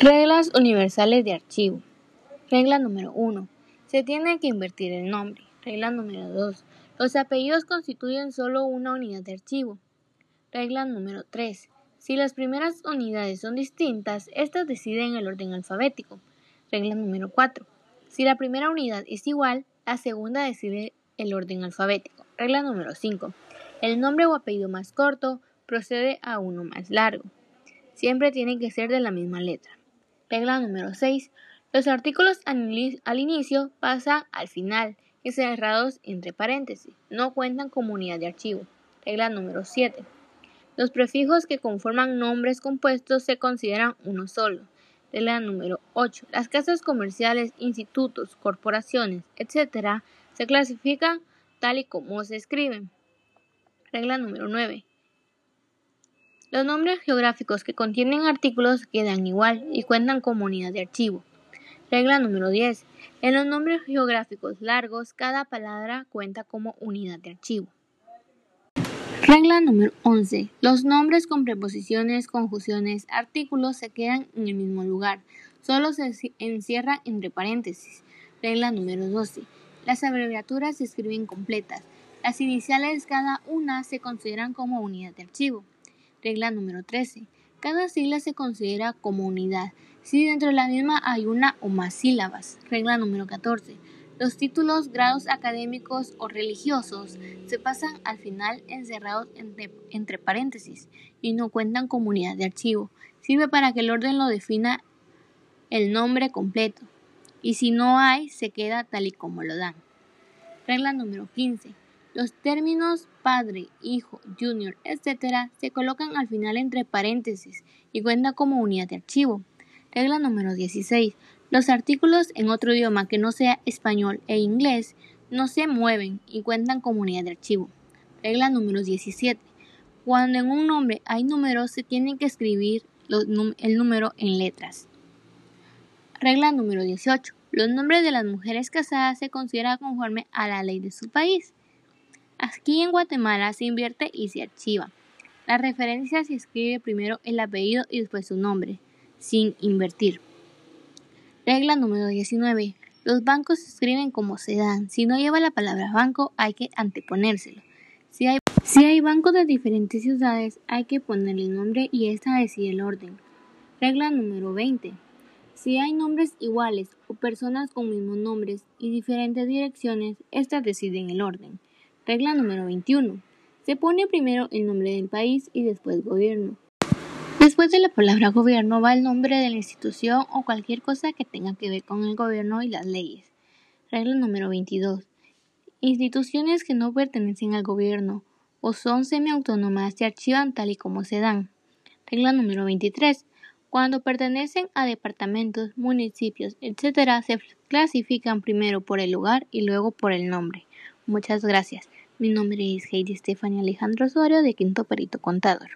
Reglas universales de archivo. Regla número 1. Se tiene que invertir el nombre. Regla número 2. Los apellidos constituyen solo una unidad de archivo. Regla número 3. Si las primeras unidades son distintas, estas deciden el orden alfabético. Regla número 4. Si la primera unidad es igual, la segunda decide el orden alfabético. Regla número 5. El nombre o apellido más corto procede a uno más largo. Siempre tiene que ser de la misma letra. Regla número 6. Los artículos al inicio pasan al final y cerrados entre paréntesis. No cuentan como unidad de archivo. Regla número 7. Los prefijos que conforman nombres compuestos se consideran uno solo. Regla número 8. Las casas comerciales, institutos, corporaciones, etc. se clasifican tal y como se escriben. Regla número 9. Los nombres geográficos que contienen artículos quedan igual y cuentan como unidad de archivo. Regla número 10. En los nombres geográficos largos, cada palabra cuenta como unidad de archivo. Regla número 11. Los nombres con preposiciones, conjunciones, artículos se quedan en el mismo lugar. Solo se encierran entre paréntesis. Regla número 12. Las abreviaturas se escriben completas. Las iniciales cada una se consideran como unidad de archivo. Regla número 13. Cada sigla se considera como unidad si dentro de la misma hay una o más sílabas. Regla número 14. Los títulos, grados académicos o religiosos se pasan al final encerrados entre, paréntesis y no cuentan como unidad de archivo. Sirve para que el orden lo defina el nombre completo y si no hay se queda tal y como lo dan. Regla número 15. Los términos padre, hijo, junior, etc. se colocan al final entre paréntesis y cuentan como unidad de archivo. Regla número 16. Los artículos en otro idioma que no sea español e inglés no se mueven y cuentan como unidad de archivo. Regla número 17. Cuando en un nombre hay números, se tiene que escribir el número en letras. Regla número 18. Los nombres de las mujeres casadas se consideran conforme a la ley de su país. Aquí en Guatemala se invierte y se archiva. La referencia se escribe primero el apellido y después su nombre, sin invertir. Regla número 19. Los bancos se escriben como se dan. Si no lleva la palabra banco, hay que anteponérselo. Si hay, bancos de diferentes ciudades, hay que ponerle el nombre y esta decide el orden. Regla número 20. Si hay nombres iguales o personas con mismos nombres y diferentes direcciones, estas deciden el orden. Regla número 21. Se pone primero el nombre del país y después gobierno. Después de la palabra gobierno va el nombre de la institución o cualquier cosa que tenga que ver con el gobierno y las leyes. Regla número 22. Instituciones que no pertenecen al gobierno o son semiautónomas se archivan tal y como se dan. Regla número 23. Cuando pertenecen a departamentos, municipios, etc., se clasifican primero por el lugar y luego por el nombre. Muchas gracias. Mi nombre es Heidi Stephanie Alejandro Osorio de Quinto Perito Contador.